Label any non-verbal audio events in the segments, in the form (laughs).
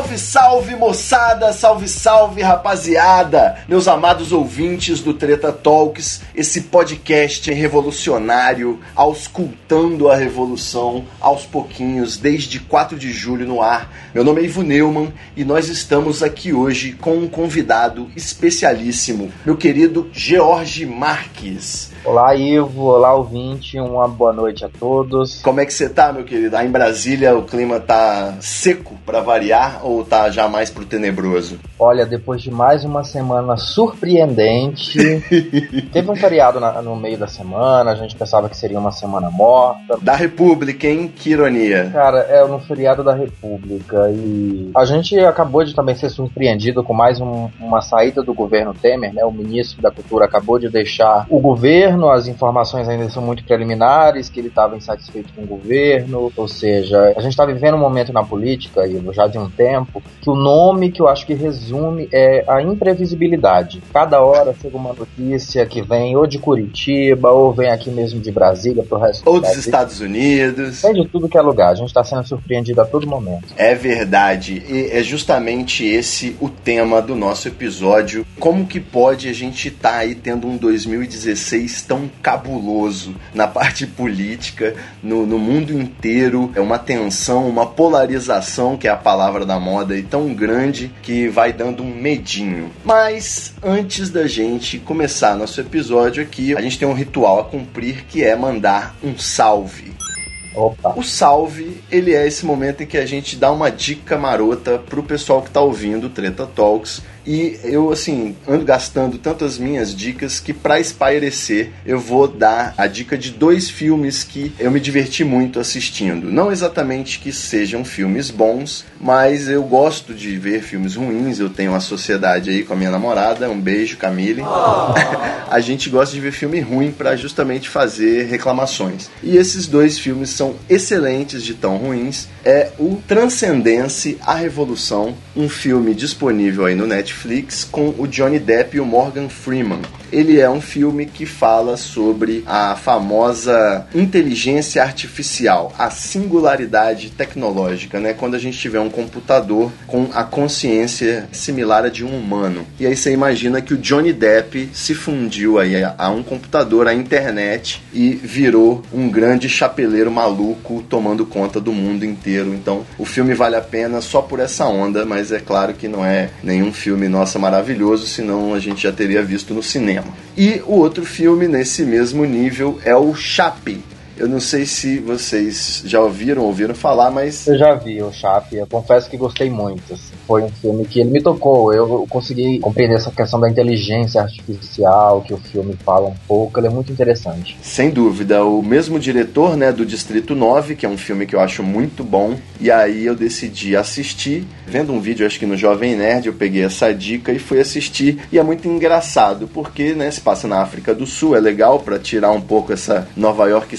Salve, salve moçada, salve, salve rapaziada, meus amados ouvintes do Treta Talks, esse podcast revolucionário, auscultando a revolução aos pouquinhos, desde 4 de julho no ar. Meu nome é Ivo Neumann e nós estamos aqui hoje com um convidado especialíssimo, meu querido George Marques. Olá, Ivo. Olá, ouvinte. Uma boa noite a todos. Como é que você tá, meu querido? Aí em Brasília o clima tá seco para variar ou tá já mais pro tenebroso? Olha, depois de mais uma semana surpreendente, (laughs) teve um feriado na- no meio da semana, a gente pensava que seria uma semana morta. Da República, hein? Que ironia. Cara, é no feriado da República e a gente acabou de também ser surpreendido com mais um- uma saída do governo Temer, né? O ministro da Cultura acabou de deixar o governo, as informações ainda são muito preliminares, que ele estava insatisfeito com o governo, ou seja, a gente está vivendo um momento na política, Ivo, já de um tempo, que o nome que eu acho que resume é a imprevisibilidade. Cada hora chega uma notícia que vem ou de Curitiba, ou vem aqui mesmo de Brasília pro resto Ou do dos. Estados Unidos. Tem de tudo que é lugar, a gente tá sendo surpreendido a todo momento. É verdade, e é justamente esse o tema do nosso episódio. Como que pode a gente estar aí tendo um 2016 tão cabuloso na parte política, no, no mundo inteiro? É uma tensão, uma polarização, que é a palavra da moda, e tão grande que vai dando um medinho. Mas antes da gente começar nosso episódio aqui, a gente tem um ritual a cumprir que é mandar um salve. Opa. O salve, ele é esse momento em que a gente dá uma dica marota pro pessoal que tá ouvindo o Treta Talks. E eu, assim, ando gastando tantas minhas dicas que pra espairecer eu vou dar a dica de dois filmes que eu me diverti muito assistindo. Não exatamente que sejam filmes bons, mas eu gosto de ver filmes ruins. Eu tenho uma sociedade aí com a minha namorada. Um beijo, Camille. (laughs) a gente gosta de ver filme ruim pra justamente fazer reclamações. E esses dois filmes são excelentes de tão ruins. É o Transcendence, A Revolução, um filme disponível aí no Netflix com o Johnny Depp e o Morgan Freeman. Ele é um filme que fala sobre a famosa inteligência artificial, a singularidade tecnológica, né? Quando a gente tiver um computador com a consciência similar à de um humano. E aí você imagina que o Johnny Depp se fundiu aí a, a um computador, à internet e virou um grande chapeleiro maluco tomando conta do mundo inteiro. Então, o filme vale a pena só por essa onda, mas é claro que não é nenhum filme nossa maravilhoso, senão a gente já teria visto no cinema. E o outro filme nesse mesmo nível é o Chape. Eu não sei se vocês já ouviram, ouviram falar, mas Eu já vi o Chape, eu confesso que gostei muito. assim. Foi um filme que ele me tocou. Eu consegui compreender essa questão da inteligência artificial que o filme fala um pouco. Ele é muito interessante. Sem dúvida, o mesmo diretor, né, do Distrito 9, que é um filme que eu acho muito bom, e aí eu decidi assistir, vendo um vídeo, acho que no Jovem Nerd, eu peguei essa dica e fui assistir, e é muito engraçado, porque, né, se passa na África do Sul, é legal para tirar um pouco essa Nova York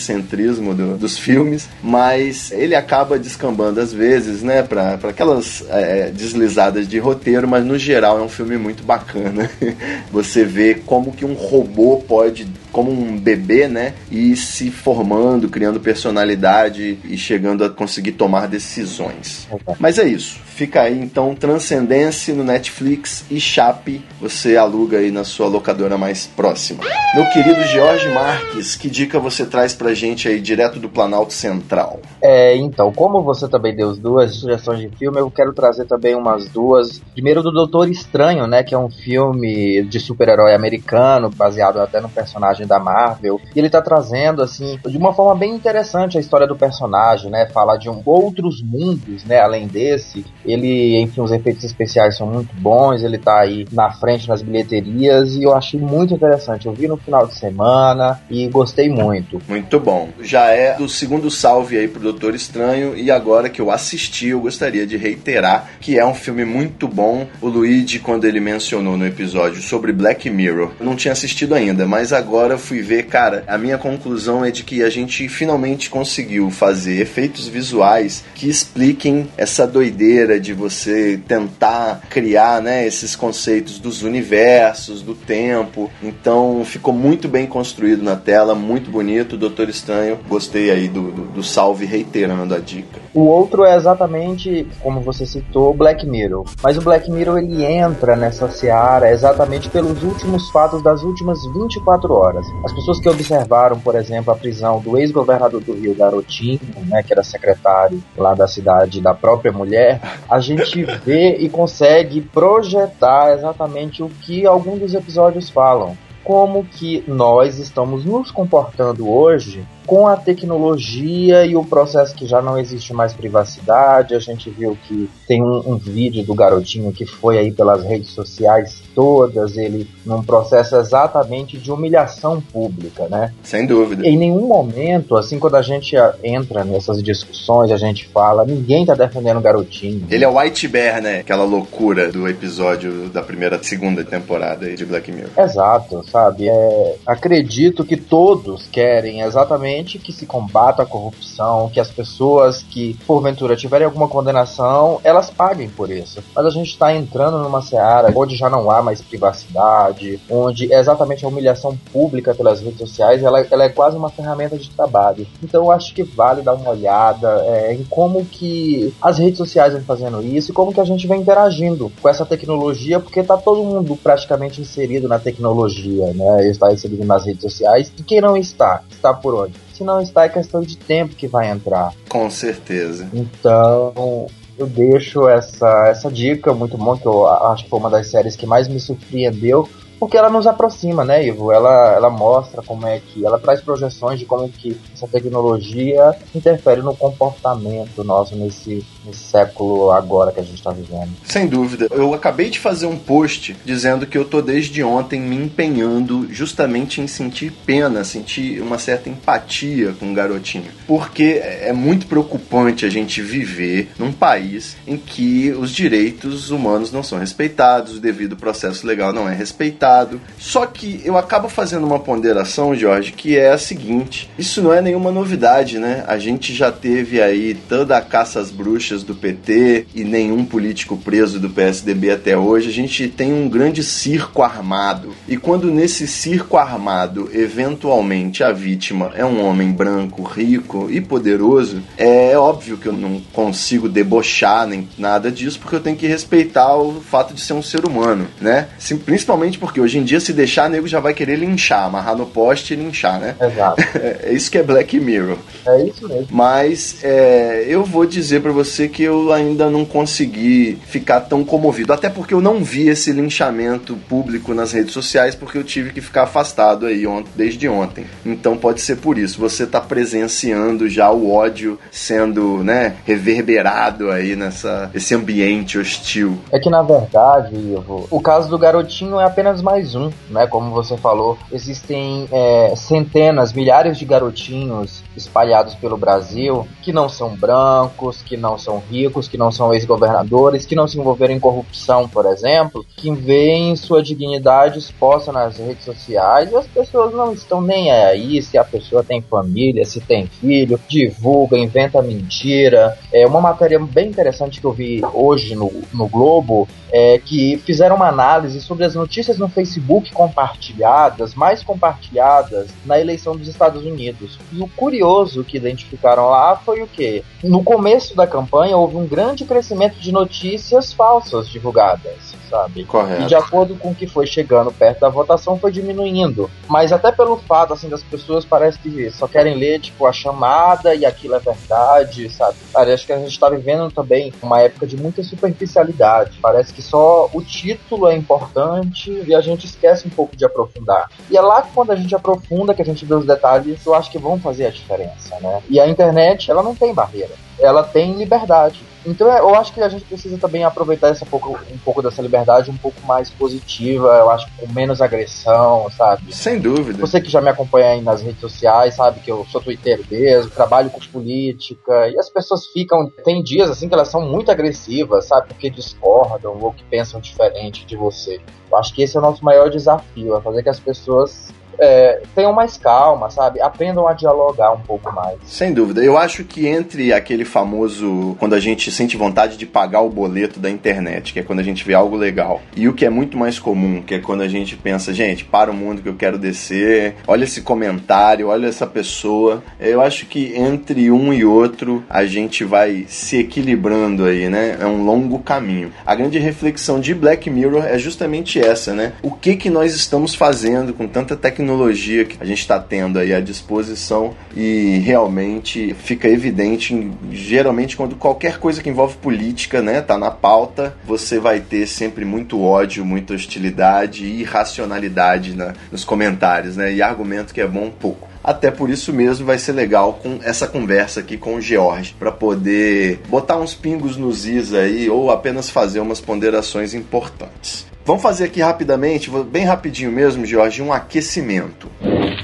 do- dos filmes, mas ele acaba descambando às vezes, né, para aquelas é, deslizadas de roteiro, mas no geral é um filme muito bacana. (laughs) Você vê como que um robô pode como um bebê, né? E se formando, criando personalidade e chegando a conseguir tomar decisões. Mas é isso. Fica aí então Transcendence no Netflix e Chape você aluga aí na sua locadora mais próxima. Meu querido Jorge Marques, que dica você traz pra gente aí direto do Planalto Central? É, então, como você também deu as duas sugestões de filme, eu quero trazer também umas duas. Primeiro do Doutor Estranho, né? Que é um filme de super-herói americano, baseado até no personagem da Marvel. E ele tá trazendo, assim, de uma forma bem interessante a história do personagem, né? Fala de um, outros mundos, né? Além desse. Ele, enfim, os efeitos especiais são muito bons, ele tá aí na frente nas bilheterias e eu achei muito interessante. Eu vi no final de semana e gostei muito. Muito bom. Já é do segundo salve aí pro Doutor Estranho e agora que eu assisti, eu gostaria de reiterar que é um filme muito bom. O Luigi, quando ele mencionou no episódio sobre Black Mirror, eu não tinha assistido ainda, mas agora fui ver, cara, a minha conclusão é de que a gente finalmente conseguiu fazer efeitos visuais que expliquem essa doideira de você tentar criar, né, esses conceitos dos universos, do tempo. Então ficou muito bem construído na tela, muito bonito. Doutor Estranho, gostei aí do, do, do salve reiterando a dica. O outro é exatamente, como você citou, Black Mirror. Mas o Black Mirror ele entra nessa seara exatamente pelos últimos fatos das últimas 24 horas. As pessoas que observaram, por exemplo, a prisão do ex-governador do Rio, Garotinho, né, que era secretário lá da cidade da própria mulher, a gente (laughs) vê e consegue projetar exatamente o que alguns dos episódios falam como que nós estamos nos comportando hoje com a tecnologia e o processo que já não existe mais privacidade, a gente viu que tem um, um, vídeo do garotinho que foi aí pelas redes sociais todas, ele num processo exatamente de humilhação pública, né? Sem dúvida. Em nenhum momento, assim, quando a gente entra nessas discussões, a gente fala, ninguém tá defendendo o garotinho. Ele é o White Bear, né? Aquela loucura do episódio da primeira, segunda temporada de Black Mirror. Exato, sabe? É, acredito que todos querem exatamente que se combata a corrupção, que as pessoas que porventura tiverem alguma condenação, elas paguem por isso. Mas a gente está entrando numa seara onde já não há mais privacidade, onde exatamente a humilhação pública pelas redes sociais, ela, ela é quase uma ferramenta de trabalho. Então eu acho que vale dar uma olhada é, em como que as redes sociais vêm fazendo isso e como que a gente vem interagindo com essa tecnologia, porque está todo mundo praticamente inserido na tecnologia, né? Está inserido nas redes sociais. E quem não está, está por onde? se não está, é questão de tempo que vai entrar. Com certeza. Então, eu deixo essa, essa dica muito bom, que eu acho que foi uma das séries que mais me surpreendeu porque ela nos aproxima, né, Ivo? Ela, ela mostra como é que. Ela traz projeções de como que essa tecnologia interfere no comportamento nosso nesse, nesse século agora que a gente está vivendo. Sem dúvida. Eu acabei de fazer um post dizendo que eu tô desde ontem me empenhando justamente em sentir pena, sentir uma certa empatia com o garotinho. Porque é muito preocupante a gente viver num país em que os direitos humanos não são respeitados, o devido processo legal não é respeitado só que eu acabo fazendo uma ponderação, Jorge, que é a seguinte: isso não é nenhuma novidade, né? A gente já teve aí toda a caça às bruxas do PT e nenhum político preso do PSDB até hoje. A gente tem um grande circo armado. E quando nesse circo armado, eventualmente a vítima é um homem branco, rico e poderoso, é óbvio que eu não consigo debochar nem nada disso, porque eu tenho que respeitar o fato de ser um ser humano, né? Principalmente porque hoje em dia, se deixar, nego já vai querer linchar, amarrar no poste e linchar, né? Exato. (laughs) é isso que é Black Mirror. É isso mesmo. Mas é, eu vou dizer para você que eu ainda não consegui ficar tão comovido. Até porque eu não vi esse linchamento público nas redes sociais, porque eu tive que ficar afastado aí ont desde ontem. Então pode ser por isso. Você tá presenciando já o ódio sendo, né, reverberado aí nessa esse ambiente hostil. É que na verdade, Ivo, o caso do garotinho é apenas mais um, né? Como você falou, existem é, centenas, milhares de garotinhos espalhados pelo Brasil que não são brancos, que não são ricos, que não são ex-governadores, que não se envolveram em corrupção, por exemplo, que veem sua dignidade exposta nas redes sociais e as pessoas não estão nem aí se a pessoa tem família, se tem filho, divulga, inventa mentira. É uma matéria bem interessante que eu vi hoje no, no Globo é, que fizeram uma análise sobre as notícias no Facebook compartilhadas, mais compartilhadas na eleição dos Estados Unidos. E o curioso que identificaram lá foi o que? No começo da campanha houve um grande crescimento de notícias falsas divulgadas sabe? Correto. E de acordo com o que foi chegando perto da votação, foi diminuindo. Mas até pelo fato, assim, das pessoas parece que só querem ler, tipo, a chamada e aquilo é verdade, sabe? Cara, acho que a gente tá vivendo também uma época de muita superficialidade. Parece que só o título é importante e a gente esquece um pouco de aprofundar. E é lá que quando a gente aprofunda, que a gente vê os detalhes, eu acho que vão fazer a diferença, né? E a internet, ela não tem barreira ela tem liberdade. Então é, eu acho que a gente precisa também aproveitar essa pouco, um pouco dessa liberdade um pouco mais positiva, eu acho com menos agressão, sabe? Sem dúvida. Você que já me acompanha aí nas redes sociais, sabe que eu sou twitteiro mesmo, trabalho com política, e as pessoas ficam. Tem dias assim que elas são muito agressivas, sabe? Porque discordam ou que pensam diferente de você. Eu acho que esse é o nosso maior desafio, é fazer que as pessoas é, tenham mais calma, sabe? Aprendam a dialogar um pouco mais. Sem dúvida. Eu acho que entre aquele famoso quando a gente sente vontade de pagar o boleto da internet, que é quando a gente vê algo legal, e o que é muito mais comum, que é quando a gente pensa, gente, para o mundo que eu quero descer, olha esse comentário, olha essa pessoa. Eu acho que entre um e outro a gente vai se equilibrando aí, né? É um longo caminho. A grande reflexão de Black Mirror é justamente essa, né? O que que nós estamos fazendo com tanta tecnologia tecnologia que a gente está tendo aí à disposição e realmente fica evidente, geralmente quando qualquer coisa que envolve política, né, tá na pauta, você vai ter sempre muito ódio, muita hostilidade e irracionalidade né, nos comentários, né, e argumento que é bom pouco. Até por isso mesmo vai ser legal com essa conversa aqui com o George, para poder botar uns pingos nos is aí ou apenas fazer umas ponderações importantes. Vamos fazer aqui rapidamente, bem rapidinho mesmo, Jorge, um aquecimento.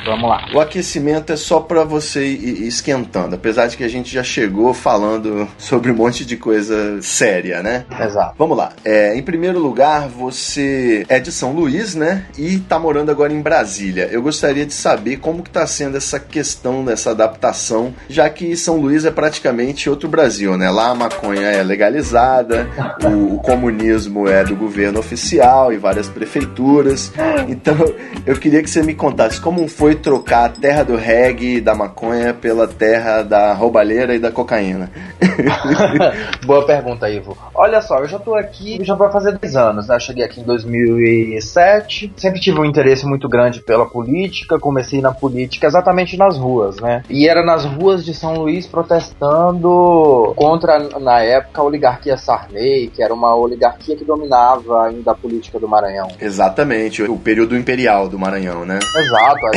Vamos lá. O aquecimento é só para você ir esquentando, apesar de que a gente já chegou falando sobre um monte de coisa séria, né? Exato. Vamos lá. É, em primeiro lugar, você é de São Luís, né? E tá morando agora em Brasília. Eu gostaria de saber como que tá sendo essa questão dessa adaptação, já que São Luís é praticamente outro Brasil, né? Lá a maconha é legalizada, o, o comunismo é do governo oficial e várias prefeituras. Então, eu queria que você me contasse como foi trocar a terra do reggae e da maconha pela terra da roubalheira e da cocaína? (laughs) Boa pergunta, Ivo. Olha só, eu já tô aqui, já vai fazer 10 anos, né? Eu cheguei aqui em 2007, sempre tive um interesse muito grande pela política, comecei na política exatamente nas ruas, né? E era nas ruas de São Luís protestando contra, na época, a oligarquia Sarney, que era uma oligarquia que dominava ainda a política do Maranhão. Exatamente, o período imperial do Maranhão, né? Exato,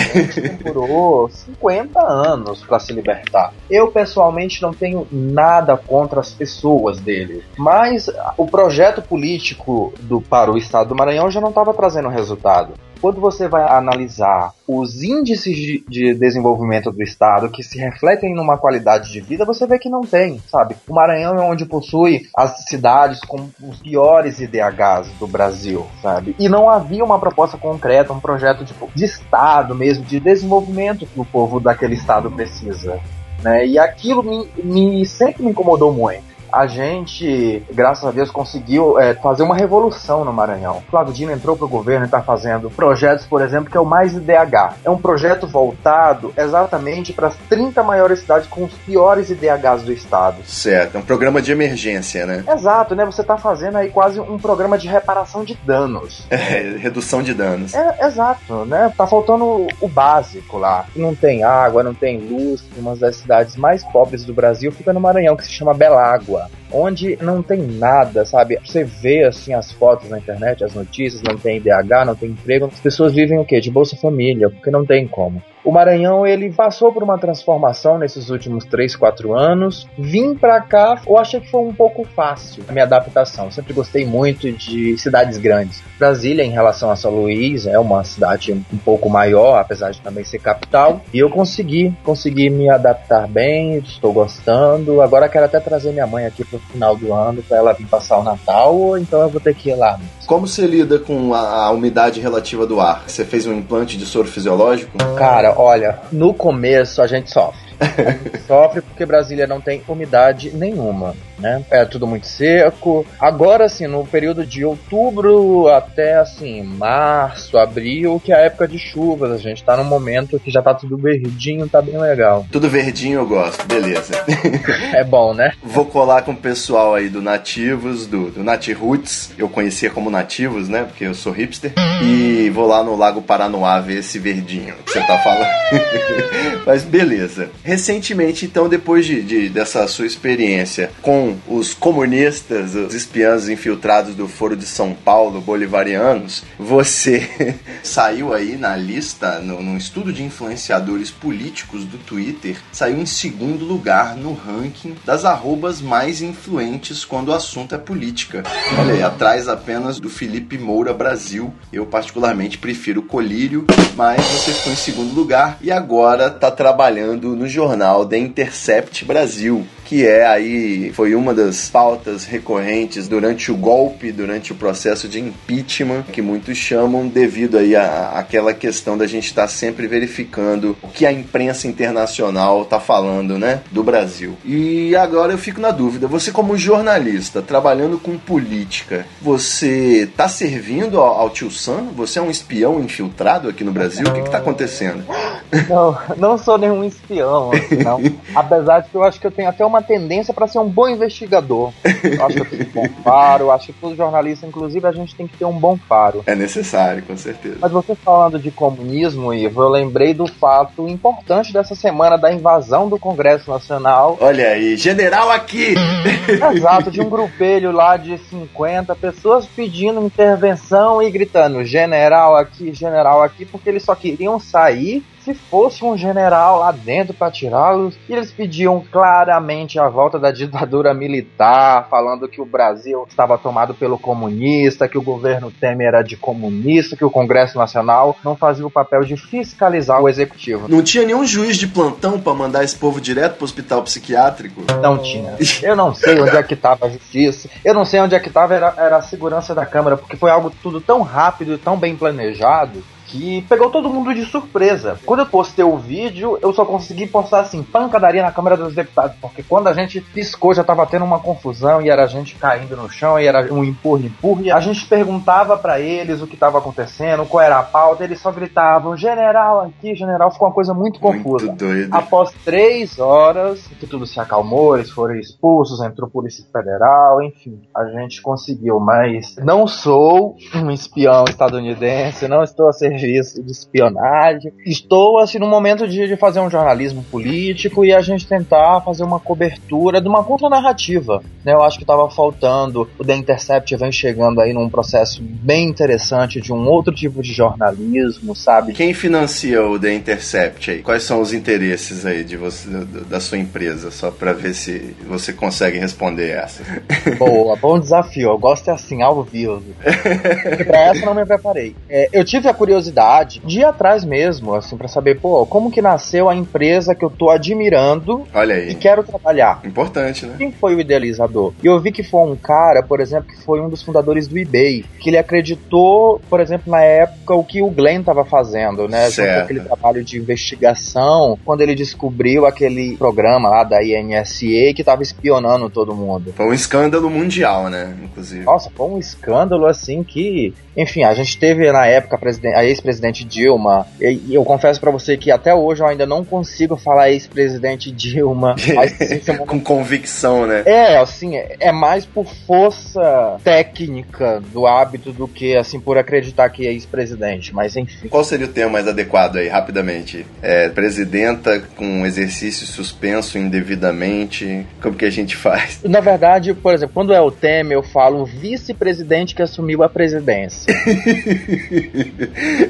demorou 50 anos para se libertar. Eu pessoalmente não tenho nada contra as pessoas dele, mas o projeto político do para o estado do Maranhão já não estava trazendo resultado quando você vai analisar os índices de, de, desenvolvimento do estado que se refletem numa qualidade de vida, você vê que não tem, sabe? O Maranhão é onde possui as cidades com os piores IDHs do Brasil, sabe? E não havia uma proposta concreta, um projeto tipo, de estado mesmo, de desenvolvimento que o povo daquele estado precisa. Né? E aquilo me, me sempre me incomodou muito a gente, graças a Deus, conseguiu é, fazer uma revolução no Maranhão. Flávio Dino entrou para o governo e está fazendo projetos, por exemplo, que é o Mais IDH. É um projeto voltado exatamente para as 30 maiores cidades com os piores IDHs do estado. Certo, é um programa de emergência, né? Exato, né? Você está fazendo aí quase um programa de reparação de danos. (laughs) É, redução de danos. É, exato, né? Tá faltando o básico lá. Não tem água, não tem luz. Uma das cidades mais pobres do Brasil fica no Maranhão, que se chama Belágua onde não tem nada, sabe? Você vê assim as fotos na internet, as notícias, não tem IDH, não tem emprego, as pessoas vivem o quê? De Bolsa Família, porque não tem como. O Maranhão ele passou por uma transformação nesses últimos 3, 4 anos. Vim para cá, eu achei que foi um pouco fácil a minha adaptação. Sempre gostei muito de cidades grandes. Brasília, em relação a São Luís, é uma cidade um pouco maior, apesar de também ser capital. E eu consegui, consegui me adaptar bem, estou gostando. Agora quero até trazer minha mãe aqui pro final do ano para ela vir passar o Natal, ou então eu vou ter que ir lá. Como você lida com a, a umidade relativa do ar? Você fez um implante de soro fisiológico? Cara, olha, no começo a gente sofre. (laughs) sofre porque Brasília não tem umidade nenhuma, né? É tudo muito seco. Agora, assim, no período de outubro até, assim, março, abril, que é a época de chuvas, a gente tá num momento que já tá tudo verdinho, tá bem legal. Tudo verdinho eu gosto, beleza. (laughs) é bom, né? Vou colar com o pessoal aí do Nativos, do, do Nati Roots, eu conhecia como Nativos, né? Porque eu sou hipster. E vou lá no Lago Paranoá ver esse verdinho que você tá falando. (laughs) Mas beleza. Recentemente, então, depois de, de, dessa sua experiência com os comunistas, os espiãs infiltrados do Foro de São Paulo, bolivarianos, você (laughs) saiu aí na lista, no, no estudo de influenciadores políticos do Twitter, saiu em segundo lugar no ranking das arrobas mais influentes quando o assunto é política. Olha aí, atrás apenas do Felipe Moura Brasil. Eu particularmente prefiro Colírio, mas você ficou em segundo lugar e agora está trabalhando no jornal The Intercept Brasil que é aí foi uma das pautas recorrentes durante o golpe, durante o processo de impeachment, que muitos chamam devido aí a, aquela questão da gente estar tá sempre verificando o que a imprensa internacional está falando, né, do Brasil. E agora eu fico na dúvida, você como jornalista, trabalhando com política, você está servindo ao, ao tio Sam? Você é um espião infiltrado aqui no Brasil? O que está acontecendo? Não, não sou nenhum espião, assim, não. (laughs) Apesar de que eu acho que eu tenho até uma tendência para ser um bom investigador. Eu acho que eu tenho um bom faro, acho que todo jornalista, inclusive, a gente tem que ter um bom faro. É necessário, com certeza. Mas você falando de comunismo, Ivo, eu lembrei do fato importante dessa semana da invasão do Congresso Nacional. Olha aí, general aqui! (laughs) Exato, de um grupelho lá de 50 pessoas pedindo intervenção e gritando general aqui, general aqui, porque eles só queriam sair se fosse um general lá dentro para tirá-los, eles pediam claramente a volta da ditadura militar, falando que o Brasil estava tomado pelo comunista, que o governo Temer era de comunista, que o Congresso Nacional não fazia o papel de fiscalizar o executivo. Não tinha nenhum juiz de plantão para mandar esse povo direto para o hospital psiquiátrico? Não tinha. Eu não sei onde é que estava a justiça, eu não sei onde é que estava era, era a segurança da Câmara, porque foi algo tudo tão rápido e tão bem planejado que pegou todo mundo de surpresa. Quando eu postei o vídeo, eu só consegui postar assim, pancadaria na Câmara dos Deputados, porque quando a gente piscou já tava tendo uma confusão e era a gente caindo no chão e era um empurra, empurra. A gente perguntava para eles o que estava acontecendo, qual era a pauta, eles só gritavam, general aqui, general, ficou uma coisa muito confusa. Muito doido. Após três horas, que tudo se acalmou, eles foram expulsos, entrou Polícia Federal, enfim, a gente conseguiu, mas não sou um espião estadunidense, não estou a ser de espionagem. Estou, assim, no momento de, de fazer um jornalismo político e a gente tentar fazer uma cobertura de uma contranarrativa. Né? Eu acho que estava faltando. O The Intercept vem chegando aí num processo bem interessante de um outro tipo de jornalismo, sabe? Quem financia o The Intercept aí? Quais são os interesses aí de você, da sua empresa? Só para ver se você consegue responder essa. (laughs) Boa, bom desafio. Eu gosto é assim, ao vivo. (laughs) pra essa não me preparei. É, eu tive a curiosidade curiosidade de ir atrás mesmo, assim, para saber, pô, como que nasceu a empresa que eu tô admirando Olha aí. e quero trabalhar. Importante, né? Quem foi o idealizador? E eu vi que foi um cara, por exemplo, que foi um dos fundadores do eBay, que ele acreditou, por exemplo, na época o que o Glenn estava fazendo, né? Certo. Aquele trabalho de investigação, quando ele descobriu aquele programa lá da INSA que estava espionando todo mundo. Foi um escândalo mundial, né? Inclusive. Nossa, foi um escândalo assim que, enfim, a gente teve na época a ex-presidente Dilma. E, eu confesso para você que até hoje eu ainda não consigo falar ex-presidente (laughs) Dilma. Mas, (laughs) Com convicção, né? É, assim, é mais por força técnica do hábito do que, assim, por acreditar que é ex-presidente. Mas enfim. Qual seria o termo mais adequado aí, rapidamente? É, presidenta com exercício suspenso indevidamente? Como que a gente faz? Na verdade, por exemplo, quando é o Temer, eu falo vice-presidente que assumiu a presidência. (laughs)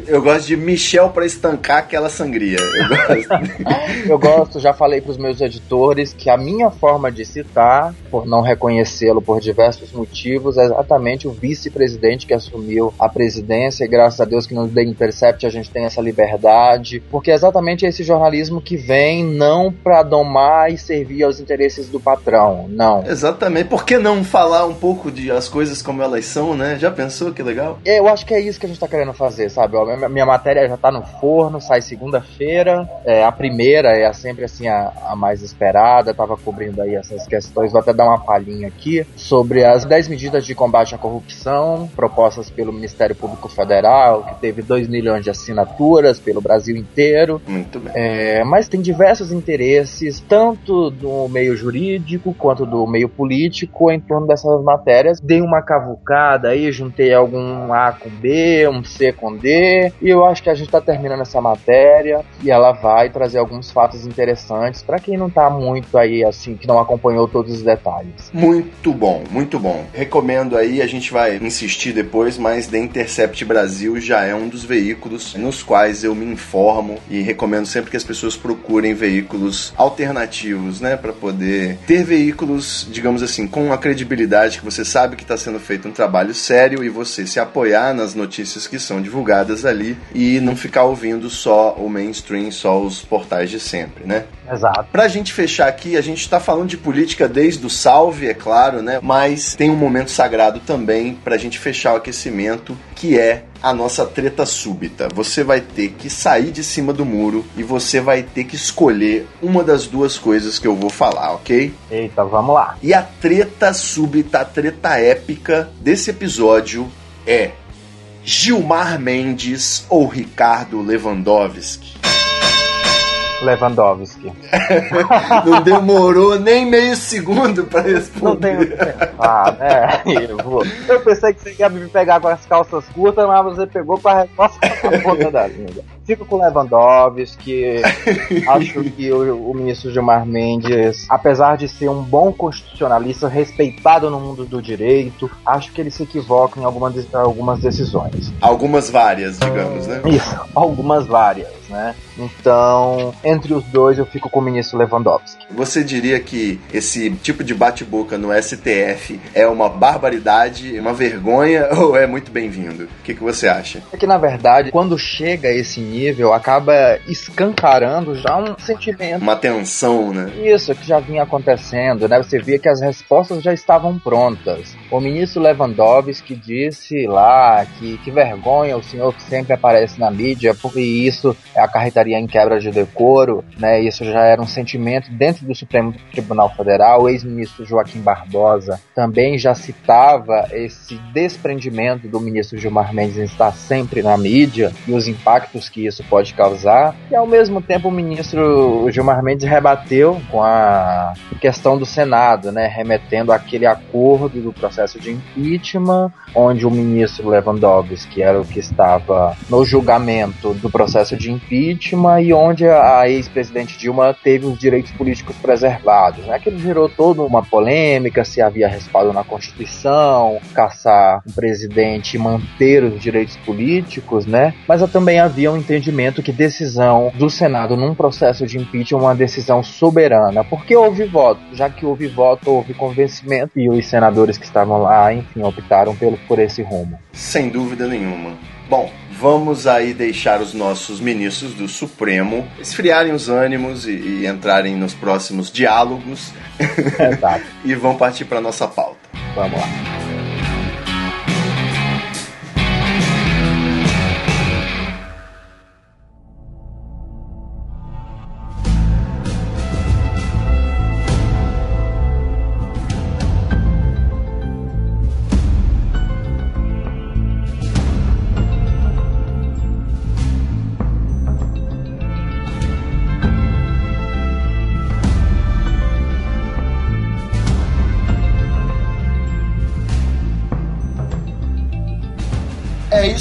Eu gosto de Michel para estancar aquela sangria. Eu gosto. (laughs) eu gosto, já falei para os meus editores que a minha forma de citar, por não reconhecê-lo por diversos motivos, é exatamente o vice-presidente que assumiu a presidência. E graças a Deus que no The Intercept a gente tem essa liberdade, porque é exatamente esse jornalismo que vem não para domar e servir aos interesses do patrão, não. Exatamente. Por que não falar um pouco de as coisas como elas são, né? Já pensou que legal? Eu acho que é isso que a gente tá querendo fazer, sabe? Minha matéria já tá no forno, sai segunda-feira. É, a primeira é sempre assim a, a, mais esperada. tava cobrindo aí essas questões. Vou até dar uma palhinha aqui sobre as 10 medidas de combate à corrupção propostas pelo Ministério Público Federal, que teve 2 milhões de assinaturas pelo Brasil inteiro. Muito bem. É, mas tem diversos interesses, tanto do meio jurídico quanto do meio político, em torno dessas matérias. Dei uma cavucada aí, juntei algum A com B, um C com D E eu acho que a gente tá terminando essa matéria e ela vai trazer alguns fatos interessantes para quem não tá muito aí, assim, que não acompanhou todos os detalhes. Muito bom, muito bom. Recomendo aí, a gente vai insistir depois, mas The Intercept Brasil já é um dos veículos nos quais eu me informo e recomendo sempre que as pessoas procurem veículos alternativos, né, para poder ter veículos, digamos assim, com a credibilidade que você sabe que está sendo feito um trabalho sério e você se apoiar nas notícias que são divulgadas ali e não ficar ouvindo só o mainstream, só os portais de sempre, né? Exato. Pra gente fechar aqui, a gente tá falando de política desde o salve, é claro, né? Mas tem um momento sagrado também pra gente fechar o aquecimento, que é a nossa treta súbita. Você vai ter que sair de cima do muro e você vai ter que escolher uma das duas coisas que eu vou falar, ok? Eita, vamos lá. E a treta súbita, a treta épica desse episódio é Gilmar Mendes ou Ricardo Lewandowski? Lewandowski. (laughs) Não demorou nem meio segundo pra responder. Não tem. Ah, é. Eu, vou. eu pensei que você ia me pegar com as calças curtas, mas você pegou com a resposta na ponta da língua. Fico com Lewandowski. (laughs) Acho que o, o, ministro Gilmar Mendes, apesar de ser um bom constitucionalista, respeitado no mundo do direito, acho que ele se equivoca em algumas, algumas decisões. Algumas várias, digamos, né? Isso, algumas várias né? Então, entre os dois, eu fico com o ministro Lewandowski. Você diria que esse tipo de bate-boca no STF é uma barbaridade, uma vergonha (laughs) ou é muito bem-vindo? O que, que você acha? É que, na verdade, quando chega a esse nível, acaba escancarando já um sentimento. Uma tensão, né? Isso, que já vinha acontecendo, né? Você via que as respostas já estavam prontas. O ministro Lewandowski disse lá que, que vergonha o senhor que sempre aparece na mídia, porque isso acarretaria em quebra de decoro, né? Isso já era um sentimento dentro do Supremo Tribunal Federal. O ex-ministro Joaquim Barbosa também já citava esse desprendimento do ministro Gilmar Mendes em estar sempre na mídia e os impactos que isso pode causar. E ao mesmo tempo o ministro Gilmar Mendes rebateu com a questão do Senado, né? Remetendo àquele acordo do processo de impeachment, onde o ministro Lewandowski, que era o que estava no julgamento do processo de impeachment, impeachment e onde a ex-presidente Dilma teve os direitos políticos preservados. Né? Aquilo gerou toda uma polêmica se havia respaldo na Constituição, caçar um presidente e manter os direitos políticos, né? Mas também havia um entendimento que decisão do Senado num processo de impeachment é uma decisão soberana, porque houve voto, já que houve voto, houve convencimento e os senadores que estavam lá, enfim, optaram pelo, por esse rumo. Sem dúvida nenhuma. Bom, vamos aí deixar os nossos ministros do Supremo esfriarem os ânimos e, e entrarem nos próximos diálogos. Exato. (laughs) e vão partir para nossa pauta. Vamos lá.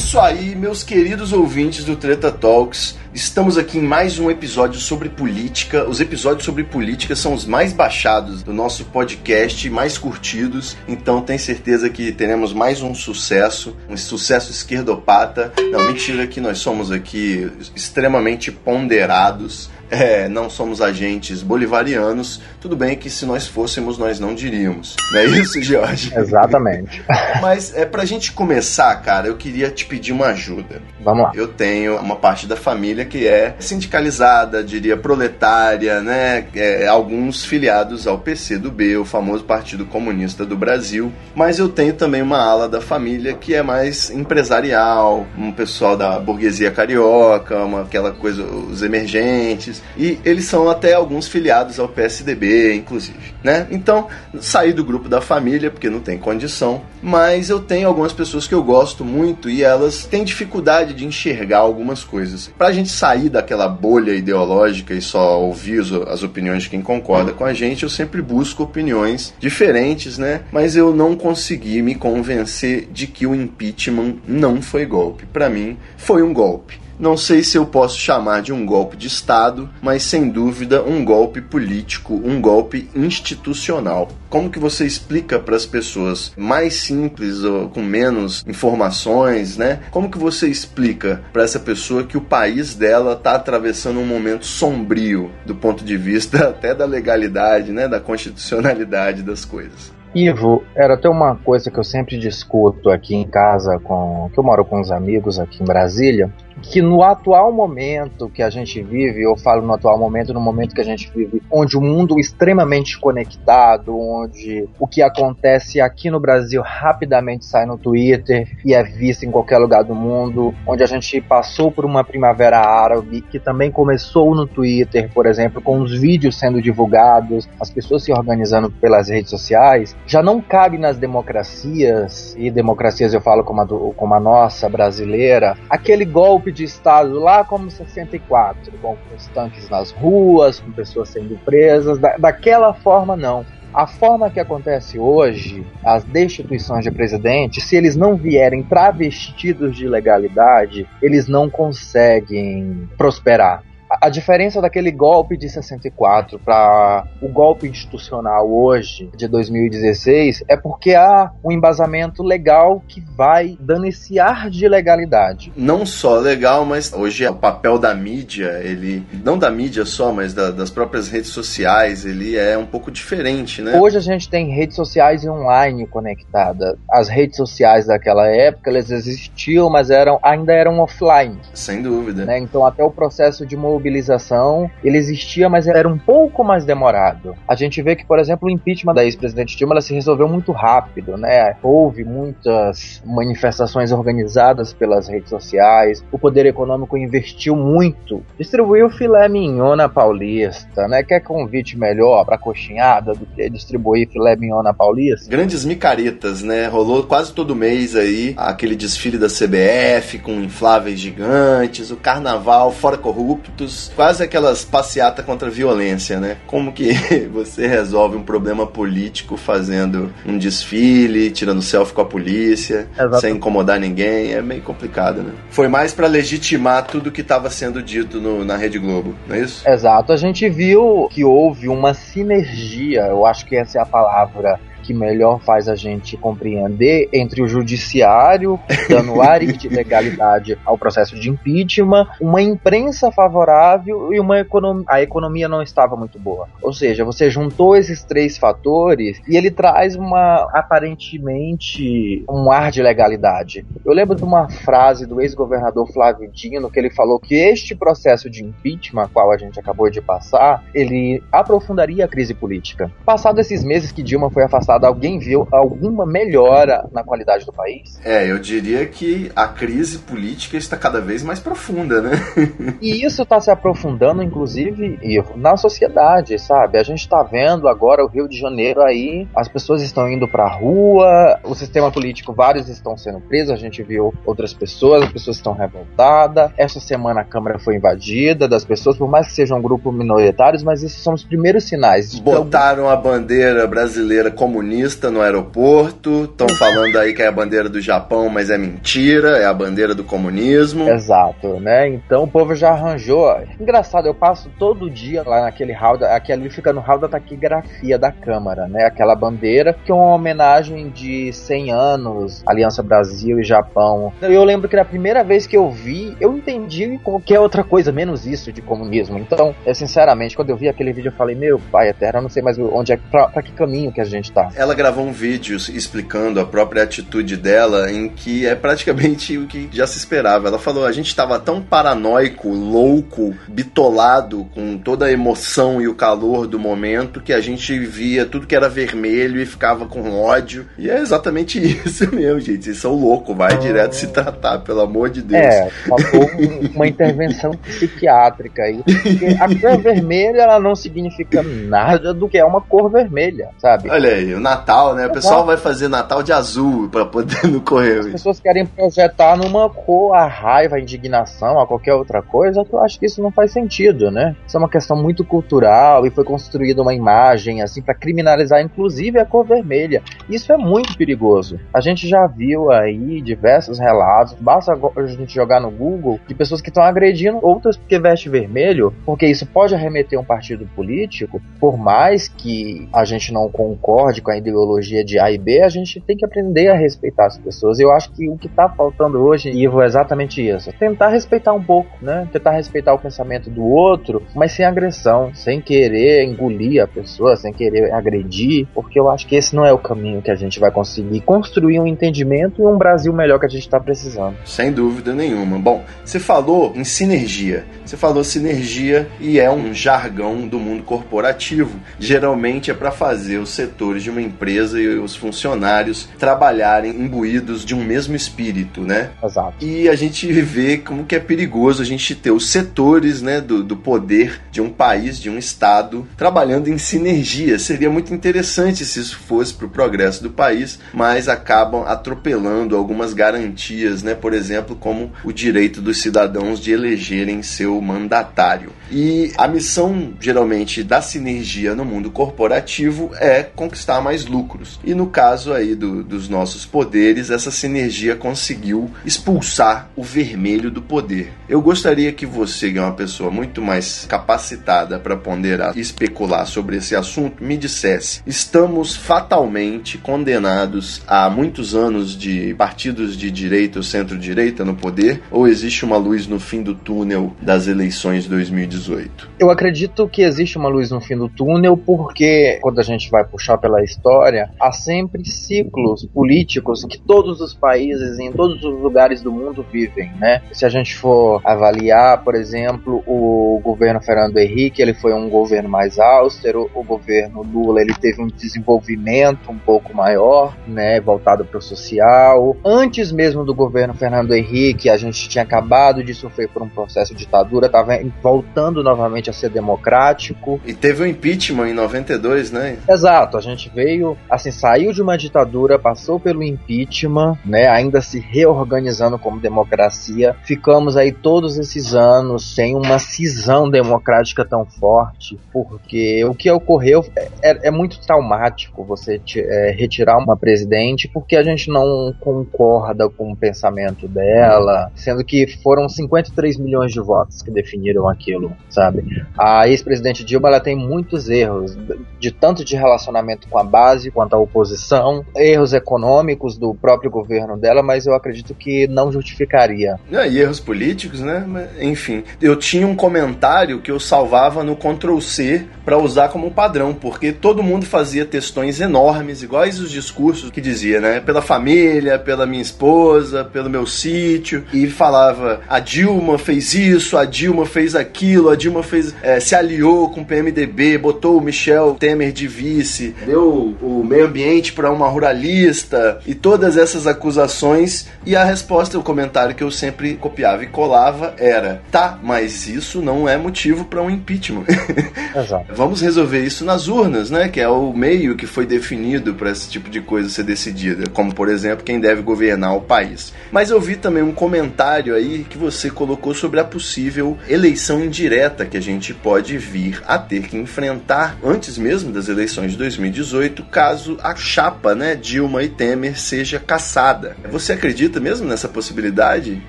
Isso aí, meus queridos ouvintes do Treta Talks. Estamos aqui em mais um episódio sobre política. Os episódios sobre política são os mais baixados do nosso podcast, mais curtidos. Então tem certeza que teremos mais um sucesso, um sucesso esquerdopata. Não, mentira que nós somos aqui extremamente ponderados é, não somos agentes bolivarianos, tudo bem que se nós fôssemos, nós não diríamos. Não é isso, Jorge? Exatamente. (laughs) Mas é pra gente começar, cara, eu queria te pedir uma ajuda. Vamos lá. Eu tenho uma parte da família que é sindicalizada, diria proletária, né? É, alguns filiados ao PCdoB, o famoso Partido Comunista do Brasil. Mas eu tenho também uma ala da família que é mais empresarial, um pessoal da burguesia carioca, uma, aquela coisa, os emergentes e eles são até alguns filiados ao PSDB, inclusive, né? Então, saí do grupo da família porque não tem condição, mas eu tenho algumas pessoas que eu gosto muito e elas têm dificuldade de enxergar algumas coisas. Pra gente gente sair daquela bolha ideológica e só ouvir as opiniões de quem concorda com a gente, eu sempre busco opiniões diferentes, né? Mas eu não consegui me convencer de que o impeachment não foi golpe. Para mim, foi um golpe. Não sei se eu posso chamar de um golpe de Estado, mas sem dúvida um golpe político, um golpe institucional. Como que você explica para as pessoas mais simples ou com menos informações, né? Como que você explica para essa pessoa que o país dela está atravessando um momento sombrio do ponto de vista (laughs) até da legalidade, né, da constitucionalidade das coisas? Ivo, era até uma coisa que eu sempre discuto aqui em casa com que eu moro com os amigos aqui em Brasília, que no atual momento que a gente vive, eu falo no atual momento, no momento que a gente vive, onde o mundo é extremamente conectado, onde o que acontece aqui no Brasil rapidamente sai no Twitter e é visto em qualquer lugar do mundo, onde a gente passou por uma primavera árabe que também começou no Twitter, por exemplo, com os vídeos sendo divulgados, as pessoas se organizando pelas redes sociais, já não cabe nas democracias, e democracias eu falo como a, do, como a nossa brasileira, aquele golpe golpe de Estado lá como 64, com os tanques nas ruas, com pessoas sendo presas, da, daquela forma não. A forma que acontece hoje, as destituições de presidente, se eles não vierem travestidos de legalidade, eles não conseguem prosperar a diferença daquele golpe de 64 para o golpe institucional hoje, de 2016, é porque há um embasamento legal que vai dando esse ar de legalidade. Não só legal, mas hoje o papel da mídia, ele não da mídia só, mas da, das próprias redes sociais, ele é um pouco diferente, né? Hoje a gente tem redes sociais e online conectadas. As redes sociais daquela época, elas existiam, mas eram ainda eram offline. Sem dúvida. Né? Então até o processo de mobilização, ele existia, mas era um pouco mais demorado. A gente vê que, por exemplo, o impeachment da ex-presidente Dilma ela se resolveu muito rápido, né? Houve muitas manifestações organizadas pelas redes sociais, o poder econômico investiu muito, distribuiu filé mignon na paulista, né? Quer convite melhor para coxinhada do que distribuir filé mignon na paulista? Grandes micaretas, né? Rolou quase todo mês aí aquele desfile da CBF com infláveis gigantes, o carnaval fora corruptos, quase aquelas passeatas contra a violência, né? Como que (laughs) você resolve um problema político fazendo um desfile, tirando selfie com a polícia, Exato. sem incomodar ninguém? É meio complicado, né? Foi mais para legitimar tudo que estava sendo dito no, na Rede Globo, não é isso? Exato. A gente viu que houve uma sinergia, eu acho que essa é a palavra que melhor faz a gente compreender entre o judiciário, dando (laughs) ares de legalidade ao processo de impeachment, uma imprensa favorável e uma economia. A economia não estava muito boa. Ou seja, você juntou esses três fatores e ele traz uma aparentemente um ar de legalidade. Eu lembro de uma frase do ex-governador Flávio Dino que ele falou que este processo de impeachment, qual a gente acabou de passar, ele aprofundaria a crise política. Passado esses meses que Dilma foi afastada passado, alguém viu alguma melhora na qualidade do país? É, eu diria que a crise política está cada vez mais profunda, né? (laughs) e isso está se aprofundando, inclusive, na sociedade, sabe? A gente está vendo agora o Rio de Janeiro aí, as pessoas estão indo para a rua, o sistema político, vários estão sendo presos, a gente viu outras pessoas, as pessoas estão revoltadas. Essa semana a Câmara foi invadida das pessoas, por mais que sejam um grupo minoritários, mas esses são os primeiros sinais. Botaram a bandeira brasileira comunista comunista no aeroporto. Estão falando aí que é a bandeira do Japão, mas é mentira, é a bandeira do comunismo. Exato, né? Então o povo já arranjou. Engraçado, eu passo todo dia lá naquele hall, da, aquele fica no hall da taquigrafia da Câmara, né? Aquela bandeira que é uma homenagem de 100 anos, Aliança Brasil e Japão. Eu lembro que na primeira vez que eu vi, eu entendi qualquer outra coisa, menos isso de comunismo. Então, eu, sinceramente, quando eu vi aquele vídeo, eu falei, meu pai eterno, eu não sei mais onde é, pra, pra que caminho que a gente tá ela gravou um vídeo explicando a própria atitude dela, em que é praticamente o que já se esperava. Ela falou: a gente estava tão paranoico, louco, bitolado com toda a emoção e o calor do momento que a gente via tudo que era vermelho e ficava com ódio. E é exatamente (laughs) isso mesmo, gente. Vocês são loucos, vai direto se tratar, pelo amor de Deus. É, faltou uma intervenção psiquiátrica aí. Porque a cor vermelha ela não significa nada do que é uma cor vermelha, sabe? Olha aí, o Natal, né? O pessoal vai fazer Natal de azul pra poder (laughs) não correr. As pessoas querem projetar numa cor a raiva, a indignação, a qualquer outra coisa, que eu acho que isso não faz sentido, né? Isso é uma questão muito cultural e foi construída uma imagem assim para criminalizar inclusive a cor vermelha. Isso é muito perigoso. A gente já viu aí diversos relatos, basta a gente jogar no Google de pessoas que estão agredindo outras porque veste vermelho, porque isso pode arremeter um partido político, por mais que a gente não concorde com a ideologia de A e B, a gente tem que aprender a respeitar as pessoas. Eu acho que o que está faltando hoje, Ivo, é exatamente isso. Tentar respeitar um pouco, né? Tentar respeitar o pensamento do outro, mas sem agressão, sem querer engolir a pessoa, sem querer agredir, porque eu acho que esse não é o caminho que a gente vai conseguir construir um entendimento e um Brasil melhor que a gente está precisando. Sem dúvida nenhuma. Bom, você falou em sinergia. Você falou sinergia e é um jargão do mundo corporativo. Geralmente é para fazer os setores de uma empresa e os funcionários trabalharem imbuídos de um mesmo espírito, né? Exato. E a gente vê como que é perigoso a gente ter os setores, né, do, do poder de um país, de um estado, trabalhando em sinergia. Seria muito interessante se isso fosse para o progresso do país, mas acabam atropelando algumas garantias, né? Por exemplo, como o direito dos cidadãos de elegerem seu mandatário. E a missão, geralmente, da sinergia no mundo corporativo é conquistar mais lucros. E no caso aí do, dos nossos poderes, essa sinergia conseguiu expulsar o vermelho do poder. Eu gostaria que você, que é uma pessoa muito mais capacitada para ponderar e especular sobre esse assunto, me dissesse: estamos fatalmente condenados a muitos anos de partidos de direita ou centro-direita no poder? Ou existe uma luz no fim do túnel das eleições 2018? Eu acredito que existe uma luz no fim do túnel porque, quando a gente vai puxar pela história, há sempre ciclos políticos que todos os países, em todos os lugares do mundo vivem, né? Se a gente for avaliar, por exemplo, o governo Fernando Henrique, ele foi um governo mais austero, o governo Lula, ele teve um desenvolvimento um pouco maior, né, voltado para o social. Antes mesmo do governo Fernando Henrique, a gente tinha acabado de sofrer por um processo de ditadura, estava voltando novamente a ser democrático. E teve o um impeachment em 92, né? Exato, a gente veio, assim, saiu de uma ditadura, passou pelo impeachment, né, ainda se reorganizando como democracia. Ficamos aí todos esses anos sem uma cisão democrática tão forte, porque o que ocorreu é, é muito traumático você te, é, retirar uma presidente porque a gente não concorda com o pensamento dela, sendo que foram 53 milhões de votos que definiram aquilo, sabe? A ex-presidente Dilma ela tem muitos erros, de tanto de relacionamento com a base quanto a oposição, erros econômicos do próprio governo dela, mas eu acredito que não justificaria. É, e erros políticos, né? Enfim, eu tinha um comentário que eu salvava no Ctrl C para usar como padrão, porque todo mundo fazia textões enormes, iguais os discursos que dizia, né? Pela família, pela minha esposa, pelo meu sítio, e falava: a Dilma fez isso, a Dilma fez aquilo, a Dilma fez é, se aliou com o PMDB, botou o Michel Temer de vice, deu o meio ambiente para uma ruralista e todas essas acusações. E a resposta, o comentário que eu sempre copiava e colava era: tá, mas isso não é motivo para um impeachment. (laughs) Exato. Vamos resolver isso nas urnas, né? Que é o meio que foi definido para esse tipo de coisa ser decidida, como por exemplo quem deve governar o país. Mas eu vi também um comentário aí que você colocou sobre a possível eleição indireta que a gente pode vir a ter que enfrentar antes mesmo das eleições de 2018, caso a chapa, né, Dilma e Temer seja caçada. Você acredita mesmo nessa possibilidade?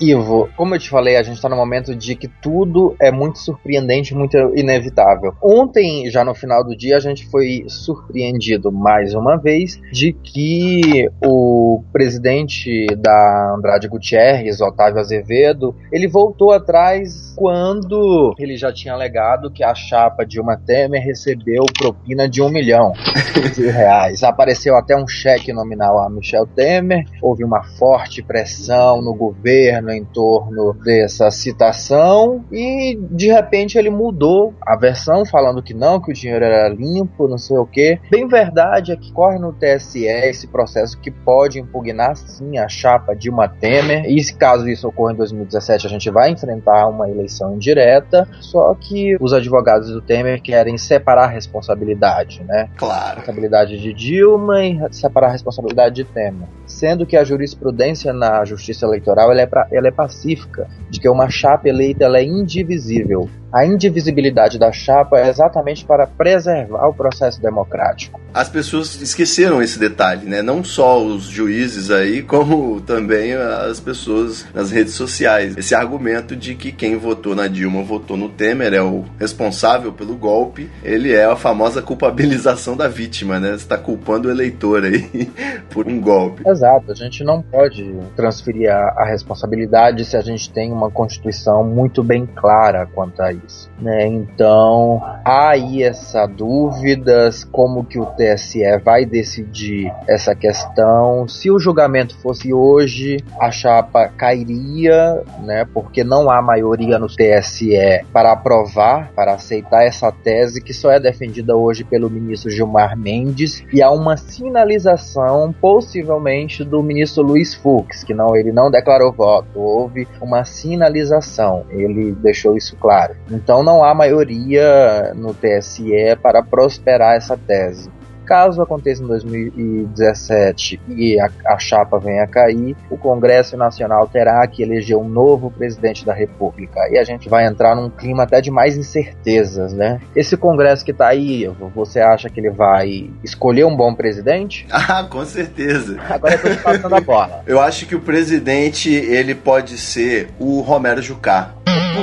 Ivo, como eu te falei, a gente está no momento de que tudo é muito surpreendente, muito inevitável. Ontem, já no final do dia, a gente foi surpreendido mais uma vez de que o presidente da Andrade Gutierrez, Otávio Azevedo, ele voltou atrás quando ele já tinha alegado que a chapa Dilma Temer recebeu propina de um milhão (laughs) de reais. Apareceu até um cheque nominal a Michel Temer, houve uma forte pressão no governo em torno dessa citação e de repente ele mudou a versão falando que não, que o dinheiro era limpo, não sei o que. Bem verdade é que corre no TSE esse processo que pode impugnar sim a chapa Dilma Temer. E se caso isso ocorra em 2017, a gente vai enfrentar uma eleição indireta. Só que os advogados do Temer querem separar a responsabilidade, né? Claro. A responsabilidade responsabilidade de Dilma e separar a responsabilidade de Temer. Sendo que a jurisprudência na justiça eleitoral ela é, pra, ela é pacífica, de que uma chapa eleita ela é indivisível. A indivisibilidade da chapa é exatamente para preservar o processo democrático. As pessoas esqueceram esse detalhe, né? Não só os juízes aí, como também as pessoas nas redes sociais. Esse argumento de que quem votou na Dilma votou no Temer é o responsável pelo golpe, ele é a famosa culpabilização da vítima, né? Você está culpando o eleitor aí (laughs) por um golpe. Exato, a gente não pode transferir a, a responsabilidade se a gente tem uma Constituição muito bem clara quanto a isso. Né? Então, há aí essa dúvida como que o TSE vai decidir essa questão. Se o julgamento fosse hoje, a chapa cairia, né? Porque não há maioria no TSE para aprovar, para aceitar essa tese que só é defendida hoje pelo ministro Gilmar Mendes e há uma sinalização possivelmente do ministro Luiz Fux, que não ele não declarou voto, houve uma sinalização, ele deixou isso claro. Então não há maioria no TSE para prosperar essa tese. Caso aconteça em 2017 e a, a, chapa venha a cair, o Congresso Nacional terá que eleger um novo presidente da República. E a gente vai entrar num clima até de mais incertezas, né? Esse Congresso que está aí, você acha que ele vai escolher um bom presidente? (laughs) Ah, com certeza. Agora eu tô te passando a bola. (laughs) eu acho que o presidente, ele pode ser o Romero Jucá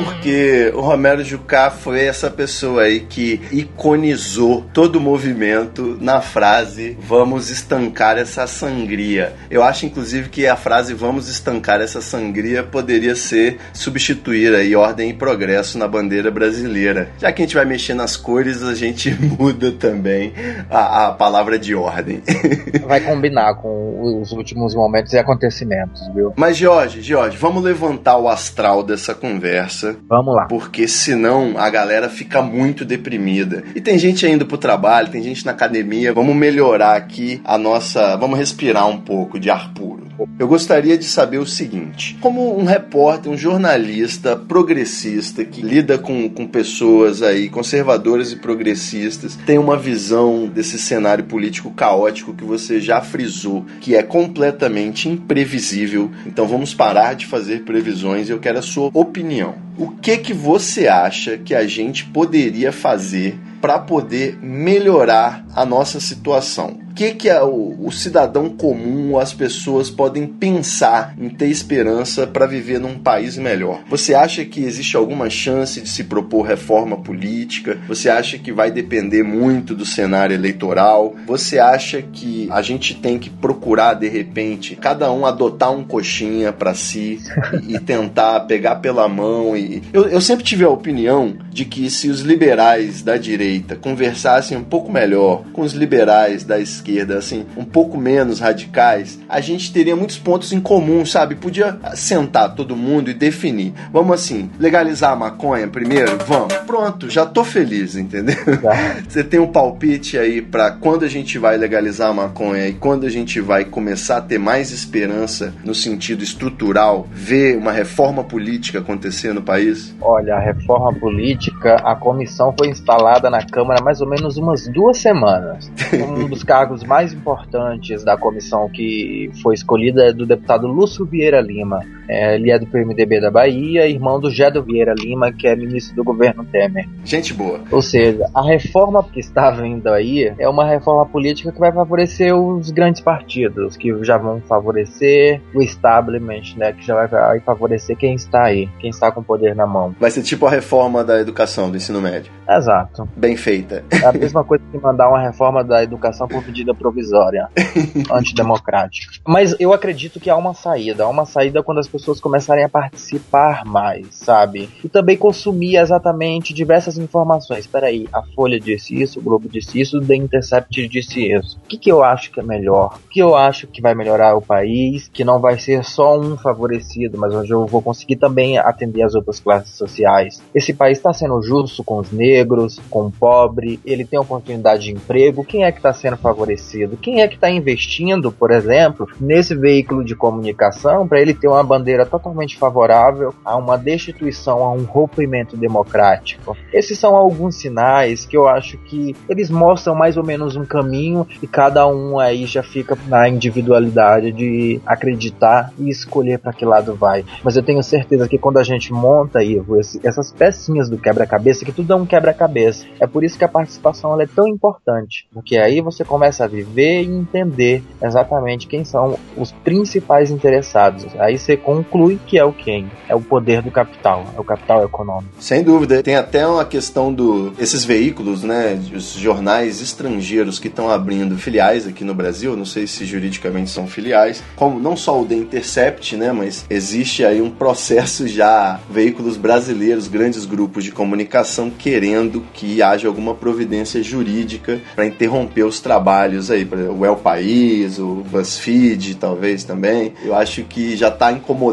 porque o Romero Jucá foi essa pessoa aí que iconizou todo o movimento na frase vamos estancar essa sangria. Eu acho inclusive que a frase vamos estancar essa sangria poderia ser substituir aí ordem e progresso na bandeira brasileira. Já que a gente vai mexer nas cores, a gente (laughs) muda também a, a palavra de ordem. (laughs) Vai combinar com os últimos momentos e acontecimentos, viu? Mas Jorge, Jorge, vamos levantar o astral dessa conversa Vamos lá. Porque senão a galera fica muito deprimida. E tem gente indo pro trabalho, tem gente na academia. Vamos melhorar aqui a nossa. Vamos respirar um pouco de ar puro. Eu gostaria de saber o seguinte: como um repórter, um jornalista progressista que lida com, com pessoas aí conservadoras e progressistas, tem uma visão desse cenário político caótico que você já frisou, que é completamente imprevisível. Então vamos parar de fazer previsões e eu quero a sua opinião. O que que você acha que a gente poderia fazer para poder melhorar a nossa situação? Que, que é o, o cidadão comum, as pessoas podem pensar em ter esperança para viver num país melhor? Você acha que existe alguma chance de se propor reforma política? Você acha que vai depender muito do cenário eleitoral? Você acha que a gente tem que procurar, de repente, cada um adotar um coxinha para si e, e, tentar pegar pela mão? E... Eu, eu sempre tive a opinião de que se os liberais da direita conversassem um pouco melhor com os liberais da esquerda, esquerda, assim, um pouco menos radicais, a gente teria muitos pontos em comum, sabe? Podia sentar todo mundo e definir. Vamos assim, legalizar a maconha primeiro? Vamos. Pronto, já tô feliz, entendeu? Tá. (laughs) Você tem um palpite aí para quando a gente vai legalizar a maconha e quando a gente vai começar a ter mais esperança no sentido estrutural, ver uma reforma política acontecer no país? Olha, a reforma política, a comissão foi instalada na Câmara mais ou menos umas duas semanas. (laughs) Um dos cargos cargos mais importantes da comissão que foi escolhida é do deputado Lúcio Vieira Lima. É, ele é do PMDB da Bahia, irmão do Gedo Vieira Lima, que é ministro do governo Temer. Gente boa. Ou seja, a reforma que está vindo aí é uma reforma política que vai favorecer os grandes partidos, que já vão favorecer o establishment, né, que já vai favorecer quem está aí, quem está com o poder na mão. Vai ser tipo a reforma da educação, do ensino médio. Exato. Bem feita. É a mesma coisa que mandar uma reforma da educação por medida provisória, (laughs) antidemocrática. Mas eu acredito que há uma saída. Há uma saída quando as pessoas começarem a participar mais, sabe? E também consumir exatamente diversas informações. Espera aí, a Folha disse isso, o Globo disse isso, o The Intercept disse isso. O que, que eu acho que é melhor? O que eu acho que vai melhorar o país? Que não vai ser só um favorecido, mas onde eu vou conseguir também atender as outras classes sociais. Esse país está sendo justo com os negros, com o pobre, ele tem oportunidade de emprego. Quem é que está sendo favorecido? Quem é que está investindo, por exemplo, nesse veículo de comunicação para ele ter uma bandeira bandeira totalmente favorável a uma destituição, a um rompimento democrático. Esses são alguns sinais que eu acho que eles mostram mais ou menos um caminho e cada um aí já fica na individualidade de acreditar e escolher para que lado vai. Mas eu tenho certeza que quando a gente monta, Ivo, essas pecinhas do quebra-cabeça, que tudo é um quebra-cabeça, é por isso que a participação é tão importante, porque aí você começa a viver e entender exatamente quem são os principais interessados. Aí você conclui que é o quem? É o poder do capital, é o capital econômico. Sem dúvida. Tem até uma questão do esses veículos, né, os jornais estrangeiros que estão abrindo filiais aqui no Brasil, não sei se juridicamente são filiais, como não só o The Intercept, né, mas existe aí um processo já veículos brasileiros, grandes grupos de comunicação querendo que haja alguma providência jurídica para interromper os trabalhos aí, o El País, o BuzzFeed, talvez também. Eu acho que já está incomodando,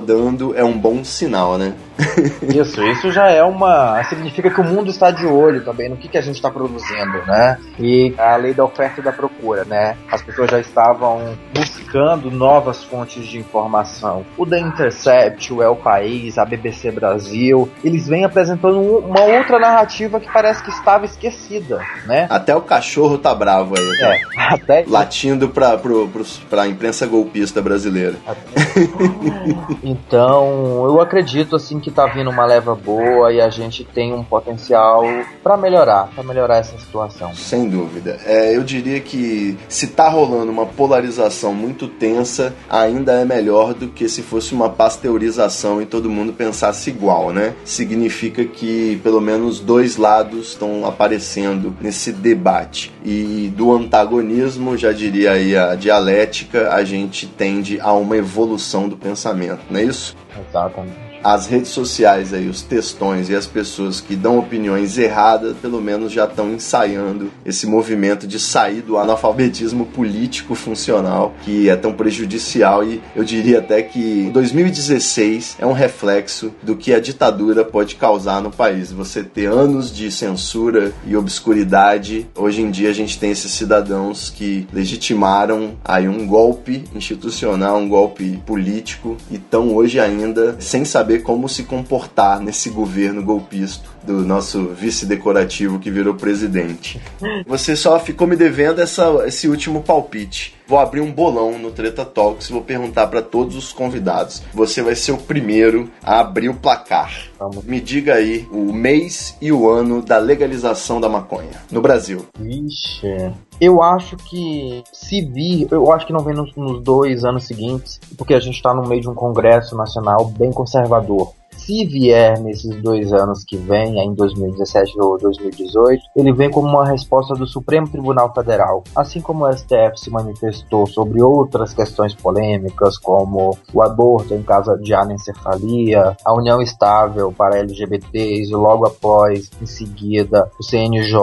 é um bom sinal, né? (laughs) isso, isso já é uma. significa que o mundo está de olho também no que, que a gente está produzindo, né? E a lei da oferta e da procura, né? As pessoas já estavam buscando novas fontes de informação. O The Intercept, o El País, a BBC Brasil, eles vêm apresentando uma outra narrativa que parece que estava esquecida, né? Até o cachorro tá bravo aí, É, até... Latindo pra, pro, pro, pra imprensa golpista brasileira. (laughs) então, eu acredito assim que tá vindo uma leva boa e a gente tem um potencial para melhorar, para melhorar essa situação. Sem dúvida. É, eu diria que se tá rolando uma polarização muito tensa, ainda é melhor do que se fosse uma pasteurização e todo mundo pensasse igual, né? Significa que pelo menos dois lados estão aparecendo nesse debate. E do antagonismo, já diria aí a dialética, a gente tende a uma evolução do pensamento, não é isso? Exatamente as redes sociais aí, os textões e as pessoas que dão opiniões erradas, pelo menos já estão ensaiando esse movimento de sair do analfabetismo político funcional que é tão prejudicial e eu diria até que 2016 é um reflexo do que a ditadura pode causar no país. Você ter anos de censura e obscuridade, hoje em dia a gente tem esses cidadãos que legitimaram aí um golpe institucional, um golpe político e estão hoje ainda sem saber saber como se comportar nesse governo golpista do nosso vice decorativo que virou presidente. Você só ficou me devendo essa, esse último palpite. Vou abrir um bolão no Treta Talks e vou perguntar para todos os convidados. Você vai ser o primeiro a abrir o placar. Vamos. Me diga aí o mês e o ano da legalização da maconha no Brasil. Vixe. Eu acho que se vir, eu acho que não vem nos, nos dois anos seguintes, porque a gente está no meio de um congresso nacional bem conservador se vier nesses dois anos que vem, em 2017 ou 2018, ele vem como uma resposta do Supremo Tribunal Federal. Assim como o STF se manifestou sobre outras questões polêmicas, como o aborto em caso de anencefalia, a união estável para LGBTs, e logo após, em seguida, o CNJ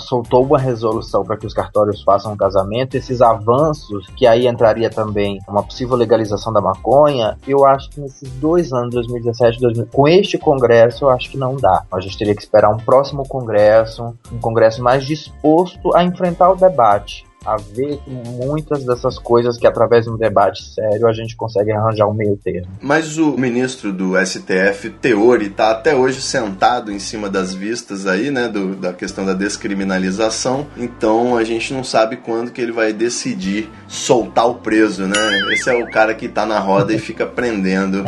soltou uma resolução para que os cartórios façam um casamento. Esses avanços, que aí entraria também uma possível legalização da maconha, eu acho que nesses dois anos, 2017 com este congresso, eu acho que não dá. A gente teria que esperar um próximo congresso, um congresso mais disposto a enfrentar o debate a ver que muitas dessas coisas que através de um debate sério a gente consegue arranjar um meio termo. Mas o ministro do STF, Teori, está até hoje sentado em cima das vistas aí, né, do, da questão da descriminalização, então a gente não sabe quando que ele vai decidir soltar o preso, né? Esse é o cara que está na roda e (laughs) fica prendendo.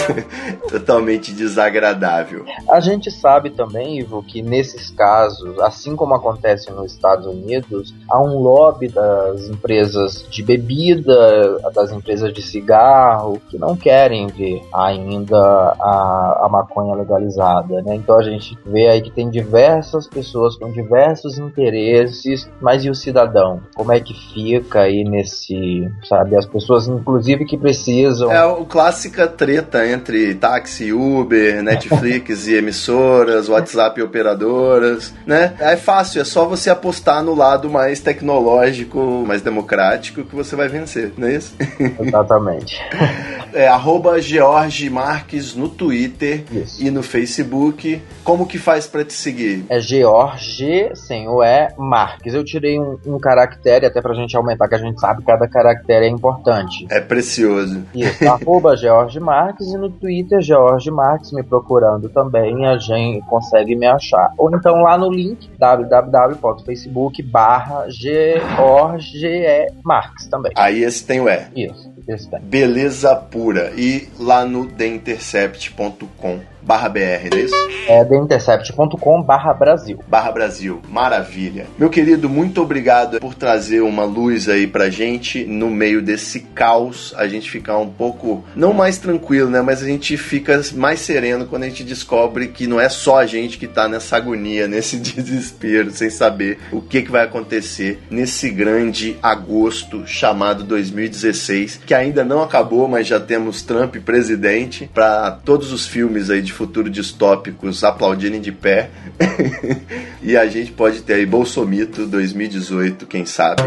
(laughs) Totalmente desagradável. A gente sabe também, Ivo, que nesses casos, assim como acontece nos Estados Unidos, há um lobby das empresas de bebida, das empresas de cigarro, que não querem ver ainda a, a maconha legalizada, né? Então a gente vê aí que tem diversas pessoas com diversos interesses, mas e o cidadão? Como é que fica aí nesse, sabe? As pessoas, inclusive, que precisam. É o clássica treta entre táxi, Uber, (laughs) Netflix e emissoras, WhatsApp e operadoras, né? É fácil, é só você apostar no lado mais tecnológico lógico, mais democrático, que você vai vencer, não é isso? (laughs) Exatamente. É arroba George Marques no Twitter Isso. e no Facebook. Como que faz pra te seguir? É George, sem o E, Marques. Eu tirei um, um caractere até pra gente aumentar, que a gente sabe que cada caractere é importante. É precioso. Isso, arroba (laughs) George Marques e no Twitter George Marques, me procurando também, a gente consegue me achar. Ou então lá no link www.facebook barra George Marques também. Aí esse tem o E. Isso, esse tem. Beleza pura. E lá no theintercept.com barra BR, não é isso? É theintercept.com barra Brasil. Barra Brasil, maravilha. Meu querido, muito obrigado por trazer uma luz aí pra gente no meio desse caos. A gente ficar um pouco, não mais tranquilo, né? Mas a gente fica mais sereno quando a gente descobre que não é só a gente que tá nessa agonia, (laughs) nesse desespero, sem saber o que, que vai acontecer nesse grande agosto chamado 2016, que ainda não acabou, mas já temos Trump presidente para todos os filmes aí de futuro distópicos aplaudirem de pé. (laughs) e a gente pode ter aí Bolsomito 2018, quem sabe.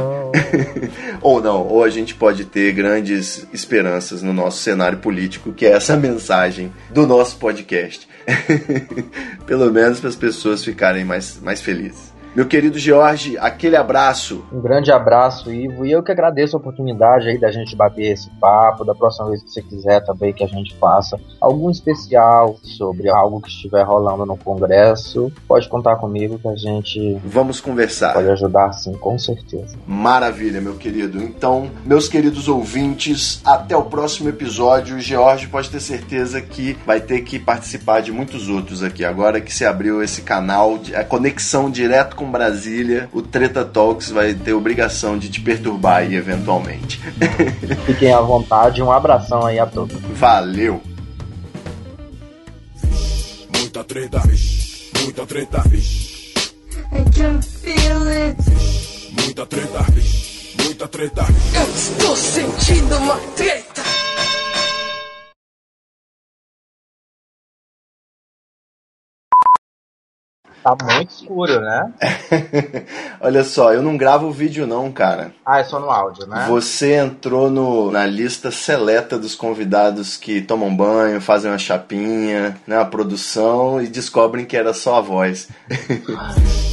(laughs) ou não, ou a gente pode ter grandes esperanças no nosso cenário político, que é essa mensagem do nosso podcast. (laughs) Pelo menos para as pessoas ficarem mais, mais felizes. Meu querido Jorge, aquele abraço. Um grande abraço, Ivo, e eu que agradeço a oportunidade aí da gente bater esse papo, da próxima vez que você quiser também que a gente faça algum especial sobre algo que estiver rolando no Congresso, pode contar comigo que a gente Vamos conversar. pode ajudar sim, com certeza. Maravilha, meu querido. Então, meus queridos ouvintes, até o próximo episódio. O George pode ter certeza que vai ter que participar de muitos outros aqui. Agora que se abriu esse canal, a conexão direto com Brasília, o Treta Talks vai ter obrigação de te perturbar aí eventualmente. (laughs) Fiquem à vontade, um abração aí a todos. Valeu! Muita treta, muita treta, I can feel it. muita treta, muita treta. Eu estou sentindo uma treta. Tá muito escuro, né? (laughs) Olha só, eu não gravo vídeo não, cara. Ah, é só no áudio, né? Você entrou no, na lista seleta dos convidados que tomam banho, fazem uma chapinha, né, a produção e descobrem que era só a voz. (laughs)